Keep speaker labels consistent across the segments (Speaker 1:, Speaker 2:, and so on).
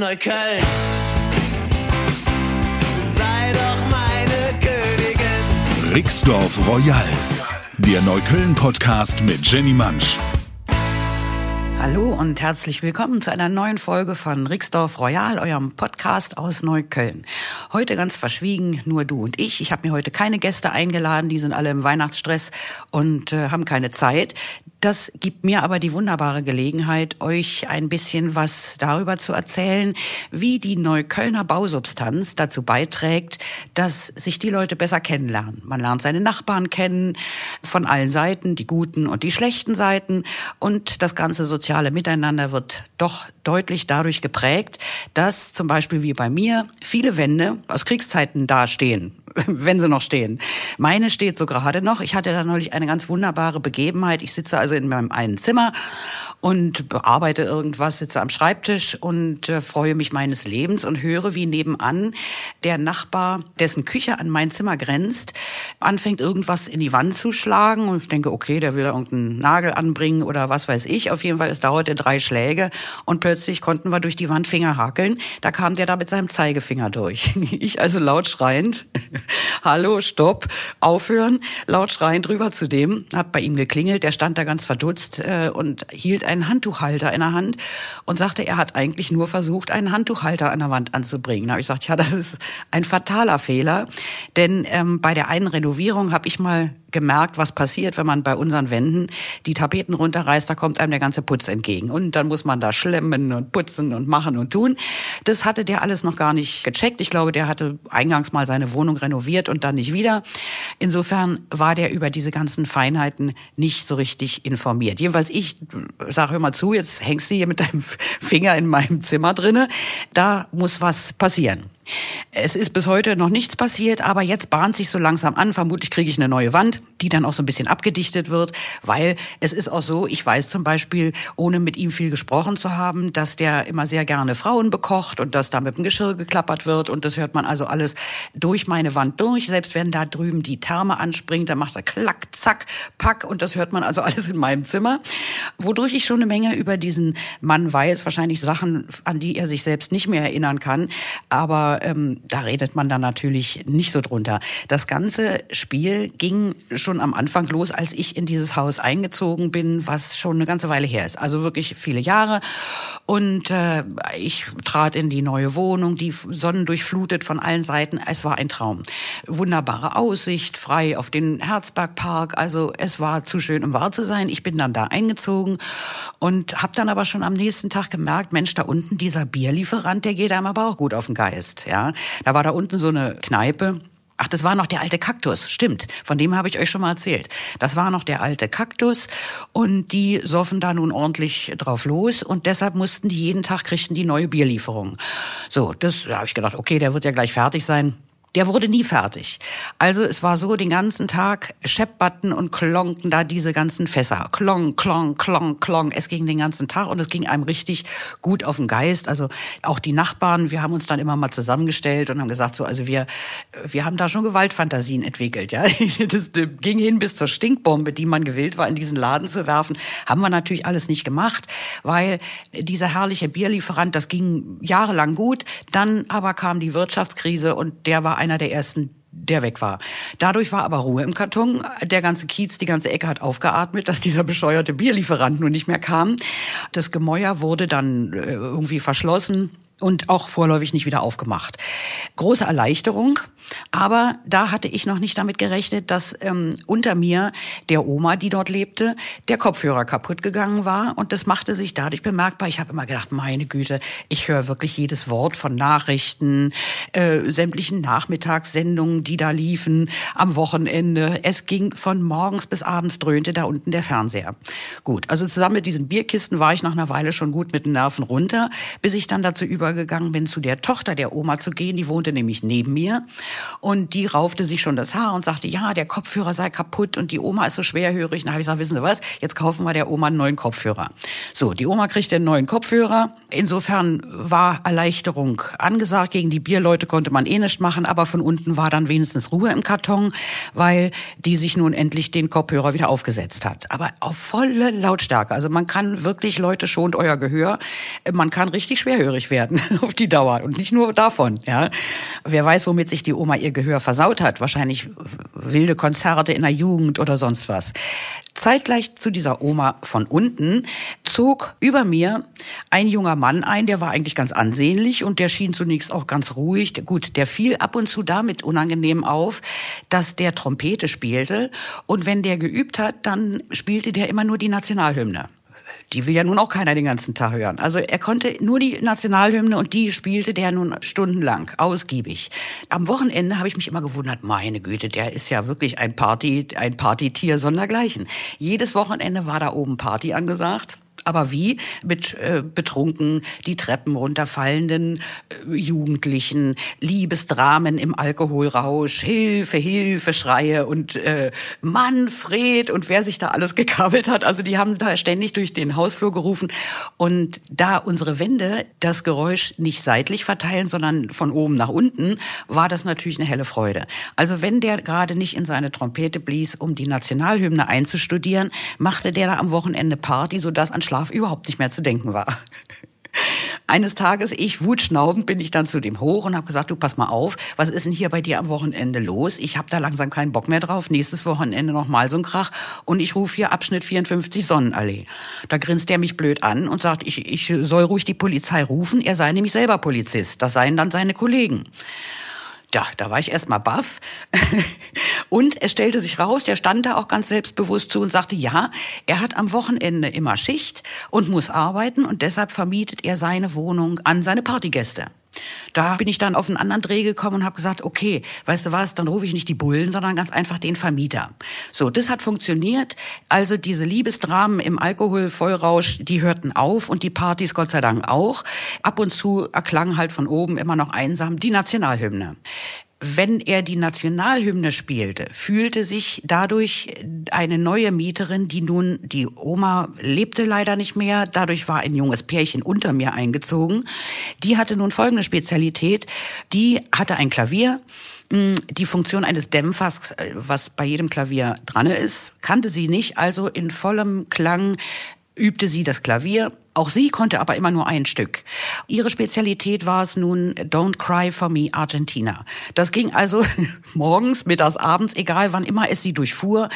Speaker 1: Neukölln. Sei doch meine Königin.
Speaker 2: Rixdorf Royal, der Neukölln-Podcast mit Jenny Mansch.
Speaker 3: Hallo und herzlich willkommen zu einer neuen Folge von Rixdorf Royal, eurem Podcast aus Neukölln. Heute ganz verschwiegen, nur du und ich. Ich habe mir heute keine Gäste eingeladen, die sind alle im Weihnachtsstress und äh, haben keine Zeit. Das gibt mir aber die wunderbare Gelegenheit, euch ein bisschen was darüber zu erzählen, wie die Neuköllner Bausubstanz dazu beiträgt, dass sich die Leute besser kennenlernen. Man lernt seine Nachbarn kennen, von allen Seiten, die guten und die schlechten Seiten. Und das ganze soziale Miteinander wird doch deutlich dadurch geprägt, dass zum Beispiel wie bei mir viele Wände aus Kriegszeiten dastehen wenn sie noch stehen. Meine steht so gerade noch. Ich hatte da neulich eine ganz wunderbare Begebenheit. Ich sitze also in meinem einen Zimmer und bearbeite irgendwas, sitze am Schreibtisch und äh, freue mich meines Lebens und höre, wie nebenan der Nachbar, dessen Küche an mein Zimmer grenzt, anfängt irgendwas in die Wand zu schlagen und ich denke, okay, der will da irgendeinen Nagel anbringen oder was weiß ich. Auf jeden Fall, es dauerte drei Schläge und plötzlich konnten wir durch die Wand Finger hakeln. Da kam der da mit seinem Zeigefinger durch. Ich also laut schreiend, hallo, stopp, aufhören, laut schreiend rüber zu dem, hab bei ihm geklingelt, der stand da ganz verdutzt äh, und hielt einen Handtuchhalter in der Hand und sagte, er hat eigentlich nur versucht, einen Handtuchhalter an der Wand anzubringen. Da habe ich gesagt, ja, das ist ein fataler Fehler, denn ähm, bei der einen Renovierung habe ich mal gemerkt, was passiert, wenn man bei unseren Wänden die Tapeten runterreißt, da kommt einem der ganze Putz entgegen. Und dann muss man da schlemmen und putzen und machen und tun. Das hatte der alles noch gar nicht gecheckt. Ich glaube, der hatte eingangs mal seine Wohnung renoviert und dann nicht wieder. Insofern war der über diese ganzen Feinheiten nicht so richtig informiert. Jedenfalls ich sag, hör mal zu, jetzt hängst du hier mit deinem Finger in meinem Zimmer drinne. Da muss was passieren. Es ist bis heute noch nichts passiert, aber jetzt bahnt sich so langsam an. Vermutlich kriege ich eine neue Wand, die dann auch so ein bisschen abgedichtet wird, weil es ist auch so, ich weiß zum Beispiel, ohne mit ihm viel gesprochen zu haben, dass der immer sehr gerne Frauen bekocht und dass da mit dem Geschirr geklappert wird und das hört man also alles durch meine Wand durch. Selbst wenn da drüben die Therme anspringt, dann macht er klack, zack, pack und das hört man also alles in meinem Zimmer. Wodurch ich schon eine Menge über diesen Mann weiß, wahrscheinlich Sachen, an die er sich selbst nicht mehr erinnern kann, aber ähm, da redet man dann natürlich nicht so drunter. Das ganze Spiel ging schon am Anfang los, als ich in dieses Haus eingezogen bin, was schon eine ganze Weile her ist. Also wirklich viele Jahre. Und äh, ich trat in die neue Wohnung, die sonnendurchflutet von allen Seiten. Es war ein Traum. Wunderbare Aussicht, frei auf den Herzbergpark. Also es war zu schön, um wahr zu sein. Ich bin dann da eingezogen und habe dann aber schon am nächsten Tag gemerkt, Mensch, da unten dieser Bierlieferant, der geht einem aber auch gut auf den Geist ja. Da war da unten so eine Kneipe. Ach, das war noch der alte Kaktus, stimmt. Von dem habe ich euch schon mal erzählt. Das war noch der alte Kaktus und die soffen da nun ordentlich drauf los und deshalb mussten die jeden Tag kriegten die neue Bierlieferung. So, das da habe ich gedacht, okay, der wird ja gleich fertig sein. Der wurde nie fertig. Also es war so, den ganzen Tag scheppbatten und klonken da diese ganzen Fässer. Klong, klong, klong, klong. Es ging den ganzen Tag und es ging einem richtig gut auf den Geist. Also auch die Nachbarn, wir haben uns dann immer mal zusammengestellt und haben gesagt, so, also wir, wir haben da schon Gewaltfantasien entwickelt, ja. Das ging hin bis zur Stinkbombe, die man gewillt war, in diesen Laden zu werfen. Haben wir natürlich alles nicht gemacht, weil dieser herrliche Bierlieferant, das ging jahrelang gut. Dann aber kam die Wirtschaftskrise und der war einer der ersten, der weg war. Dadurch war aber Ruhe im Karton. Der ganze Kiez, die ganze Ecke hat aufgeatmet, dass dieser bescheuerte Bierlieferant nun nicht mehr kam. Das Gemäuer wurde dann äh, irgendwie verschlossen. Und auch vorläufig nicht wieder aufgemacht. Große Erleichterung, aber da hatte ich noch nicht damit gerechnet, dass ähm, unter mir der Oma, die dort lebte, der Kopfhörer kaputt gegangen war und das machte sich dadurch bemerkbar. Ich habe immer gedacht, meine Güte, ich höre wirklich jedes Wort von Nachrichten, äh, sämtlichen Nachmittagssendungen, die da liefen am Wochenende. Es ging von morgens bis abends dröhnte da unten der Fernseher. Gut, also zusammen mit diesen Bierkisten war ich nach einer Weile schon gut mit den Nerven runter, bis ich dann dazu übergegangen bin, zu der Tochter der Oma zu gehen. Die wohnte nämlich neben mir und die raufte sich schon das Haar und sagte, ja, der Kopfhörer sei kaputt und die Oma ist so schwerhörig. Dann habe ich gesagt, wissen Sie was, jetzt kaufen wir der Oma einen neuen Kopfhörer. So, die Oma kriegt den neuen Kopfhörer. Insofern war Erleichterung angesagt. Gegen die Bierleute konnte man eh nicht machen, aber von unten war dann wenigstens Ruhe im Karton, weil die sich nun endlich den Kopfhörer wieder aufgesetzt hat. Aber auf volle Lautstärke. Also man kann wirklich, Leute, schont euer Gehör. Man kann richtig schwerhörig werden auf die Dauer und nicht nur davon. Ja, wer weiß, womit sich die Oma ihr Gehör versaut hat. Wahrscheinlich wilde Konzerte in der Jugend oder sonst was. Zeitgleich zu dieser Oma von unten zog über mir ein junger Mann ein, der war eigentlich ganz ansehnlich und der schien zunächst auch ganz ruhig. Gut, der fiel ab und zu damit unangenehm auf, dass der Trompete spielte und wenn der geübt hat, dann spielte der immer nur die Nationalhymne. Die will ja nun auch keiner den ganzen Tag hören. Also er konnte nur die Nationalhymne und die spielte der nun stundenlang, ausgiebig. Am Wochenende habe ich mich immer gewundert, meine Güte, der ist ja wirklich ein Party, ein Partytier sondergleichen. Jedes Wochenende war da oben Party angesagt. Aber wie? Mit äh, betrunken, die Treppen runterfallenden äh, Jugendlichen, Liebesdramen im Alkoholrausch, Hilfe, Hilfe, Schreie und äh, Manfred und wer sich da alles gekabelt hat. Also die haben da ständig durch den Hausflur gerufen. Und da unsere Wände das Geräusch nicht seitlich verteilen, sondern von oben nach unten, war das natürlich eine helle Freude. Also wenn der gerade nicht in seine Trompete blies, um die Nationalhymne einzustudieren, machte der da am Wochenende Party, sodass an Schlaf überhaupt nicht mehr zu denken war. Eines Tages, ich wutschnaubend, bin ich dann zu dem hoch und habe gesagt, du pass mal auf, was ist denn hier bei dir am Wochenende los? Ich habe da langsam keinen Bock mehr drauf. Nächstes Wochenende noch mal so ein Krach und ich rufe hier Abschnitt 54 Sonnenallee. Da grinst er mich blöd an und sagt, ich, ich soll ruhig die Polizei rufen. Er sei nämlich selber Polizist. Das seien dann seine Kollegen. Ja, da war ich erstmal baff. und es stellte sich raus, der stand da auch ganz selbstbewusst zu und sagte, ja, er hat am Wochenende immer Schicht und muss arbeiten und deshalb vermietet er seine Wohnung an seine Partygäste. Da bin ich dann auf einen anderen Dreh gekommen und habe gesagt, okay, weißt du was, dann rufe ich nicht die Bullen, sondern ganz einfach den Vermieter. So, das hat funktioniert. Also diese Liebesdramen im Alkoholvollrausch, die hörten auf und die Partys Gott sei Dank auch. Ab und zu erklang halt von oben immer noch einsam die Nationalhymne wenn er die Nationalhymne spielte, fühlte sich dadurch eine neue Mieterin, die nun, die Oma lebte leider nicht mehr, dadurch war ein junges Pärchen unter mir eingezogen. Die hatte nun folgende Spezialität, die hatte ein Klavier, hm, die Funktion eines Dämpfers, was bei jedem Klavier dran ist, kannte sie nicht, also in vollem Klang übte sie das Klavier auch sie konnte aber immer nur ein Stück. Ihre Spezialität war es nun Don't Cry for Me Argentina. Das ging also morgens, mittags, abends, egal wann immer es sie durchfuhr.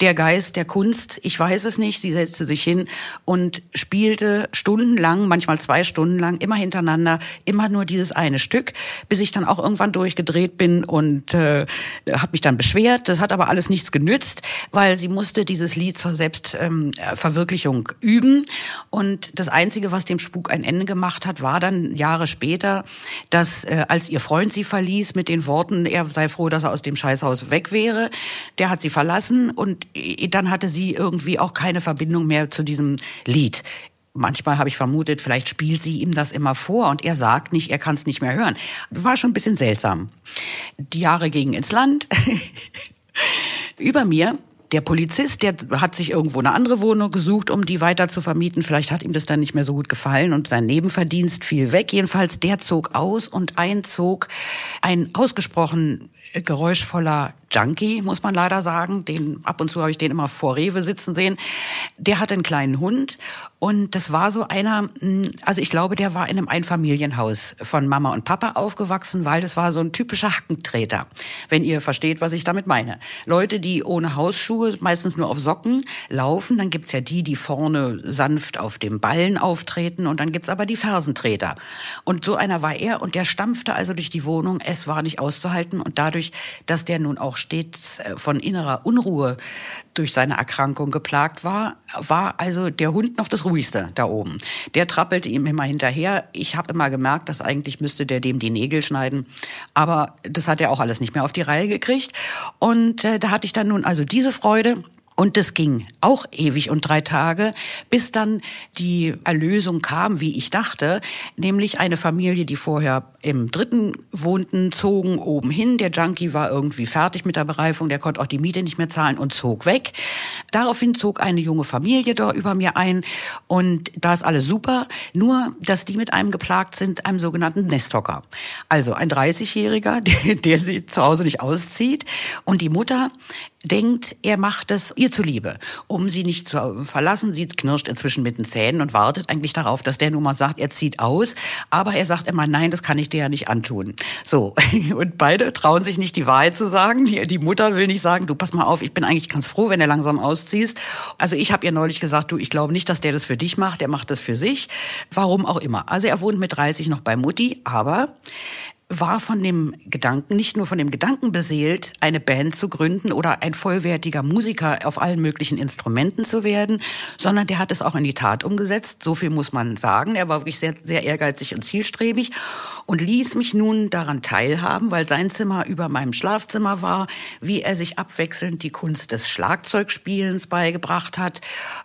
Speaker 3: Der Geist der Kunst, ich weiß es nicht, sie setzte sich hin und spielte stundenlang, manchmal zwei Stunden lang, immer hintereinander, immer nur dieses eine Stück, bis ich dann auch irgendwann durchgedreht bin und äh, habe mich dann beschwert. Das hat aber alles nichts genützt, weil sie musste dieses Lied zur Selbstverwirklichung ähm, üben und das Einzige, was dem Spuk ein Ende gemacht hat, war dann Jahre später, dass äh, als ihr Freund sie verließ mit den Worten, er sei froh, dass er aus dem Scheißhaus weg wäre, der hat sie verlassen und äh, dann hatte sie irgendwie auch keine Verbindung mehr zu diesem Lied. Manchmal habe ich vermutet, vielleicht spielt sie ihm das immer vor und er sagt nicht, er kann es nicht mehr hören. War schon ein bisschen seltsam. Die Jahre gingen ins Land. Über mir der Polizist, der hat sich irgendwo eine andere Wohnung gesucht, um die weiter zu vermieten. Vielleicht hat ihm das dann nicht mehr so gut gefallen und sein Nebenverdienst fiel weg. Jedenfalls, der zog aus und einzog ein ausgesprochen geräuschvoller Junkie, muss man leider sagen. Den, ab und zu habe ich den immer vor Rewe sitzen sehen. Der hatte einen kleinen Hund und das war so einer, hm, also ich glaube, der war in einem Einfamilienhaus von Mama und Papa aufgewachsen, weil das war so ein typischer Hackentreter, wenn ihr versteht, was ich damit meine. Leute, die ohne Hausschuhe, meistens nur auf Socken, laufen, dann gibt's ja die, die vorne sanft auf dem Ballen auftreten und dann gibt's aber die Fersentreter. Und so einer war er und der stampfte also durch die Wohnung, es war nicht auszuhalten und dadurch, dass der nun auch stets äh, von innerer Unruhe durch seine Erkrankung geplagt war, war also der Hund noch das ruhigste da oben. Der trappelte ihm immer hinterher. Ich habe immer gemerkt, dass eigentlich müsste der dem die Nägel schneiden. Aber das hat er auch alles nicht mehr auf die Reihe gekriegt. Und äh, da hatte ich dann nun also diese Freude. Und das ging auch ewig und drei Tage, bis dann die Erlösung kam, wie ich dachte, nämlich eine Familie, die vorher im dritten wohnten, zogen oben hin. Der Junkie war irgendwie fertig mit der Bereifung, der konnte auch die Miete nicht mehr zahlen und zog weg. Daraufhin zog eine junge Familie da über mir ein und da ist alles super, nur dass die mit einem geplagt sind, einem sogenannten Nesthocker. Also ein 30-Jähriger, der, der sie zu Hause nicht auszieht und die Mutter denkt, er macht es ihr zuliebe, um sie nicht zu verlassen. Sie knirscht inzwischen mit den Zähnen und wartet eigentlich darauf, dass der nun mal sagt, er zieht aus. Aber er sagt immer, nein, das kann ich dir ja nicht antun. So, und beide trauen sich nicht die Wahrheit zu sagen. Die, Mutter will nicht sagen, du pass mal auf, ich bin eigentlich ganz froh, wenn er langsam ausziehst. Also ich habe ihr neulich gesagt, du, ich glaube nicht, dass der das für dich macht, der macht das für sich. Warum auch immer. Also er wohnt mit 30 noch bei Mutti, aber war von dem Gedanken, nicht nur von dem Gedanken beseelt, eine Band zu gründen oder ein vollwertiger Musiker auf allen möglichen Instrumenten zu werden, sondern der hat es auch in die Tat umgesetzt. So viel muss man sagen. Er war wirklich sehr, sehr ehrgeizig und zielstrebig und ließ mich nun daran teilhaben, weil sein Zimmer über meinem Schlafzimmer war, wie er sich abwechselnd die Kunst des Schlagzeugspielens beigebracht hat,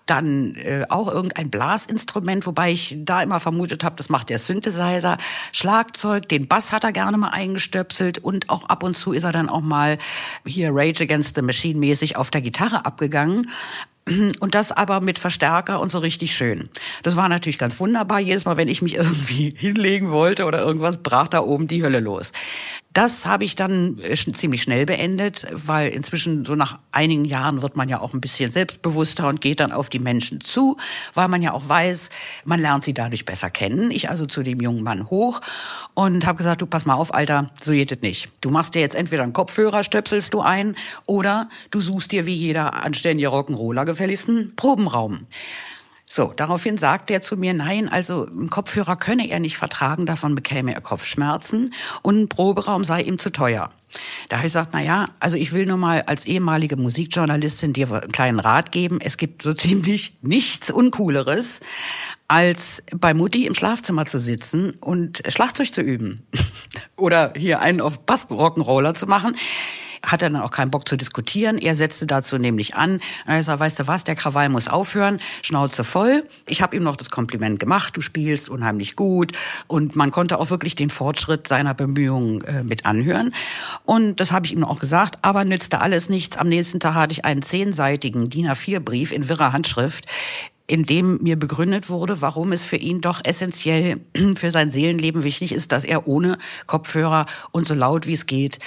Speaker 3: dann äh, auch irgendein Blasinstrument, wobei ich da immer vermutet habe, das macht der Synthesizer, Schlagzeug, den Bass hat er gerne mal eingestöpselt und auch ab und zu ist er dann auch mal hier Rage Against the Machine mäßig auf der Gitarre abgegangen. Und das aber mit Verstärker und so richtig schön. Das war natürlich ganz wunderbar. Jedes Mal, wenn ich mich irgendwie hinlegen wollte oder irgendwas, brach da oben die Hölle los. Das habe ich dann äh, ziemlich schnell beendet, weil inzwischen so nach einigen Jahren wird man ja auch ein bisschen selbstbewusster und geht dann auf die Menschen zu, weil man ja auch weiß, man lernt sie dadurch besser kennen. Ich also zu dem jungen Mann hoch und habe gesagt, du pass mal auf, Alter, so geht es nicht. Du machst dir jetzt entweder einen Kopfhörer, stöpselst du ein, oder du suchst dir wie jeder anständige Rock'n'Roller gefälligst einen Probenraum. So, daraufhin sagt er zu mir, nein, also einen Kopfhörer könne er nicht vertragen, davon bekäme er Kopfschmerzen und ein Proberaum sei ihm zu teuer. Da habe ich gesagt, na ja, also ich will nur mal als ehemalige Musikjournalistin dir einen kleinen Rat geben. Es gibt so ziemlich nichts Uncooleres, als bei Mutti im Schlafzimmer zu sitzen und Schlagzeug zu üben. Oder hier einen auf Bass-Rock'n'Roller zu machen hat er dann auch keinen Bock zu diskutieren. Er setzte dazu nämlich an. Er sagt, weißt du was, der Krawall muss aufhören, Schnauze voll. Ich habe ihm noch das Kompliment gemacht, du spielst unheimlich gut. Und man konnte auch wirklich den Fortschritt seiner Bemühungen äh, mit anhören. Und das habe ich ihm auch gesagt, aber nützte alles nichts. Am nächsten Tag hatte ich einen zehnseitigen DIN A4-Brief in wirrer Handschrift, in dem mir begründet wurde, warum es für ihn doch essentiell für sein Seelenleben wichtig ist, dass er ohne Kopfhörer und so laut wie es geht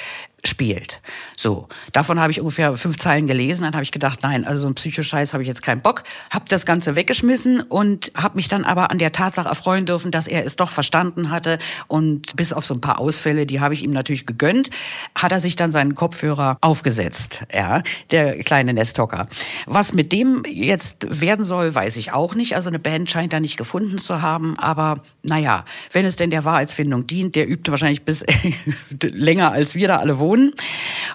Speaker 3: spielt. So, davon habe ich ungefähr fünf Zeilen gelesen. Dann habe ich gedacht, nein, also so ein Psychoscheiß habe ich jetzt keinen Bock. Habe das Ganze weggeschmissen und habe mich dann aber an der Tatsache erfreuen dürfen, dass er es doch verstanden hatte. Und bis auf so ein paar Ausfälle, die habe ich ihm natürlich gegönnt, hat er sich dann seinen Kopfhörer aufgesetzt. Ja, der kleine Nesthocker. Was mit dem jetzt werden soll, weiß ich auch nicht. Also eine Band scheint er nicht gefunden zu haben. Aber naja, wenn es denn der Wahrheitsfindung dient, der übte wahrscheinlich bis länger als wir da alle wohnen wohnen.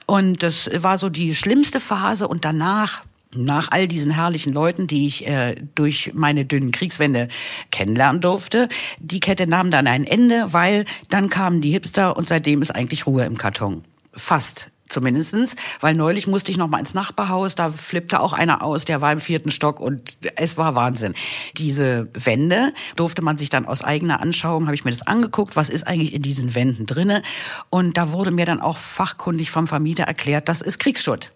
Speaker 3: Und das war so die schlimmste Phase und danach nach all diesen herrlichen Leuten, die ich äh, durch meine dünnen Kriegswände kennenlernen durfte, die Kette nahm dann ein Ende, weil dann kamen die Hipster und seitdem ist eigentlich Ruhe im Karton. Fast zumindestens, weil neulich musste ich noch mal ins Nachbarhaus, da flippte auch einer aus, der war im vierten Stock und es war Wahnsinn. Diese Wände durfte man sich dann aus eigener Anschauung, habe ich mir das angeguckt, was ist eigentlich in diesen Wänden drinne und da wurde mir dann auch fachkundig vom Vermieter erklärt, das ist Kriegsschutt.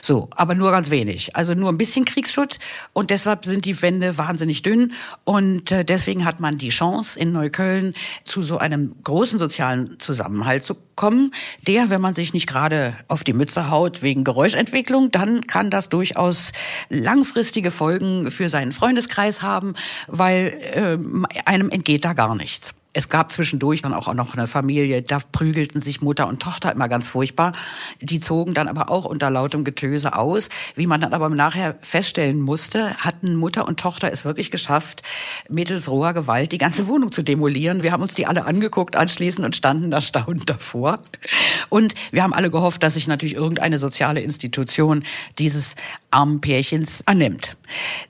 Speaker 3: So, aber nur ganz wenig. Also nur ein bisschen Kriegsschutt und deshalb sind die Wände wahnsinnig dünn und äh, deswegen hat man die Chance in Neukölln zu so einem großen sozialen Zusammenhalt zu kommen, der, wenn man sich nicht gerade auf die Mütze haut wegen Geräuschentwicklung, dann kann das durchaus langfristige Folgen für seinen Freundeskreis haben, weil äh, einem entgeht da gar nichts. Es gab zwischendurch dann auch noch eine Familie, da prügelten sich Mutter und Tochter immer ganz furchtbar. Die zogen dann aber auch unter lautem Getöse aus. Wie man dann aber nachher feststellen musste, hatten Mutter und Tochter es wirklich geschafft, mittels roher Gewalt die ganze Wohnung zu demolieren. Wir haben uns die alle angeguckt anschließend und standen erstaunt davor. Und wir haben alle gehofft, dass sich natürlich irgendeine soziale Institution dieses armen Pärchens annimmt.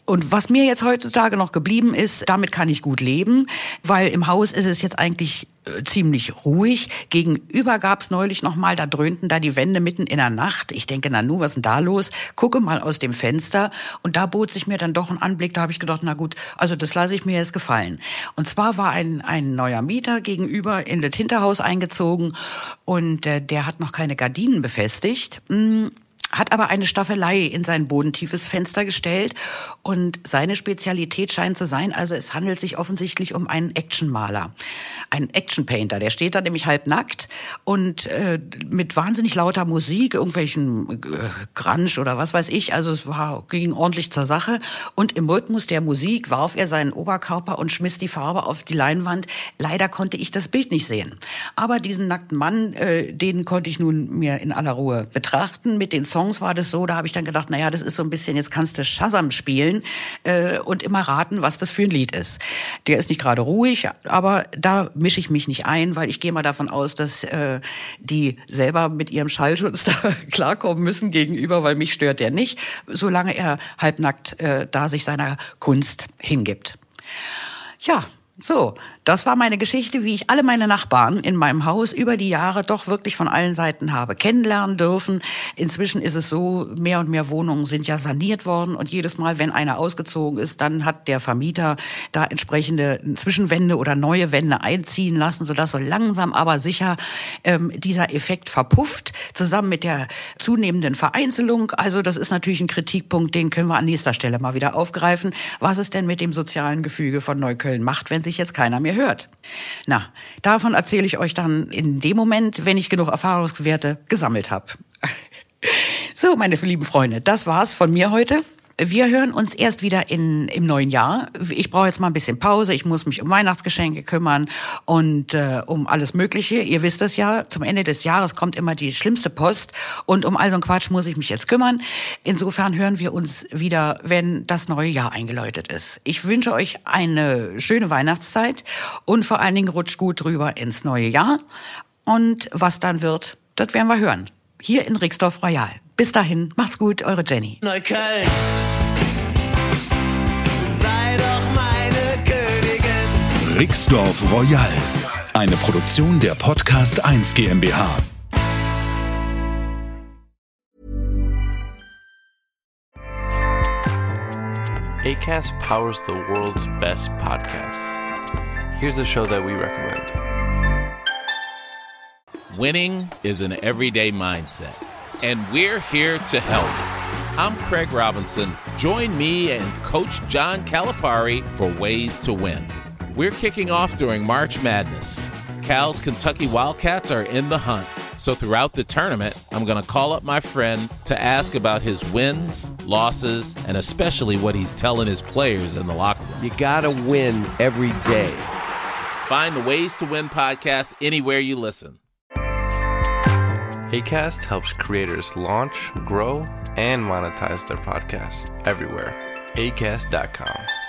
Speaker 3: Und was mir jetzt heutzutage noch geblieben ist, damit kann ich gut leben, weil im Haus ist es jetzt eigentlich äh, ziemlich ruhig. Gegenüber gab's neulich noch mal, da dröhnten da die Wände mitten in der Nacht. Ich denke, na nu, was ist denn da los? Gucke mal aus dem Fenster und da bot sich mir dann doch ein Anblick, da habe ich gedacht, na gut, also das lasse ich mir jetzt gefallen. Und zwar war ein, ein neuer Mieter gegenüber in das Hinterhaus eingezogen und äh, der hat noch keine Gardinen befestigt. Hm hat aber eine Staffelei in sein bodentiefes Fenster gestellt und seine Spezialität scheint zu sein, also es handelt sich offensichtlich um einen Actionmaler, einen Actionpainter, der steht da nämlich halbnackt und äh, mit wahnsinnig lauter Musik, irgendwelchen äh, Grunge oder was weiß ich, also es war ging ordentlich zur Sache und im Rhythmus der Musik warf er seinen Oberkörper und schmiss die Farbe auf die Leinwand. Leider konnte ich das Bild nicht sehen, aber diesen nackten Mann, äh, den konnte ich nun mir in aller Ruhe betrachten mit den Songs Songs war das so, da habe ich dann gedacht, naja, das ist so ein bisschen, jetzt kannst du Shazam spielen äh, und immer raten, was das für ein Lied ist. Der ist nicht gerade ruhig, aber da mische ich mich nicht ein, weil ich gehe mal davon aus, dass äh, die selber mit ihrem Schallschutz da klarkommen müssen gegenüber, weil mich stört der nicht, solange er halbnackt äh, da sich seiner Kunst hingibt. Ja, so, das war meine Geschichte, wie ich alle meine Nachbarn in meinem Haus über die Jahre doch wirklich von allen Seiten habe kennenlernen dürfen. Inzwischen ist es so, mehr und mehr Wohnungen sind ja saniert worden und jedes Mal, wenn einer ausgezogen ist, dann hat der Vermieter da entsprechende Zwischenwände oder neue Wände einziehen lassen, sodass so langsam aber sicher ähm, dieser Effekt verpufft, zusammen mit der zunehmenden Vereinzelung. Also das ist natürlich ein Kritikpunkt, den können wir an nächster Stelle mal wieder aufgreifen, was es denn mit dem sozialen Gefüge von Neukölln macht, wenn sich jetzt keiner mehr hört. Na, davon erzähle ich euch dann in dem Moment, wenn ich genug Erfahrungswerte gesammelt habe. So, meine lieben Freunde, das war's von mir heute. Wir hören uns erst wieder in, im neuen Jahr. Ich brauche jetzt mal ein bisschen Pause. Ich muss mich um Weihnachtsgeschenke kümmern und äh, um alles Mögliche. Ihr wisst das ja, zum Ende des Jahres kommt immer die schlimmste Post und um all so einen Quatsch muss ich mich jetzt kümmern. Insofern hören wir uns wieder, wenn das neue Jahr eingeläutet ist. Ich wünsche euch eine schöne Weihnachtszeit und vor allen Dingen rutscht gut drüber ins neue Jahr. Und was dann wird, das werden wir hören. Hier in Rixdorf Royal. Bis dahin, macht's gut, eure Jenny.
Speaker 1: Neukölln.
Speaker 2: Rixdorf Royal. Eine Produktion der Podcast 1 GmbH.
Speaker 4: ACAST powers the world's best podcasts. Here's a show that we recommend.
Speaker 5: Winning is an everyday mindset, and we're here to help. I'm Craig Robinson. Join me and Coach John Calipari for Ways to Win. We're kicking off during March Madness. Cal's Kentucky Wildcats are in the hunt. So throughout the tournament, I'm going to call up my friend to ask about his wins, losses, and especially what he's telling his players in the locker room.
Speaker 6: You gotta win every day.
Speaker 5: Find the Ways to Win podcast anywhere you listen.
Speaker 4: ACAST helps creators launch, grow, and monetize their podcasts everywhere. ACAST.com.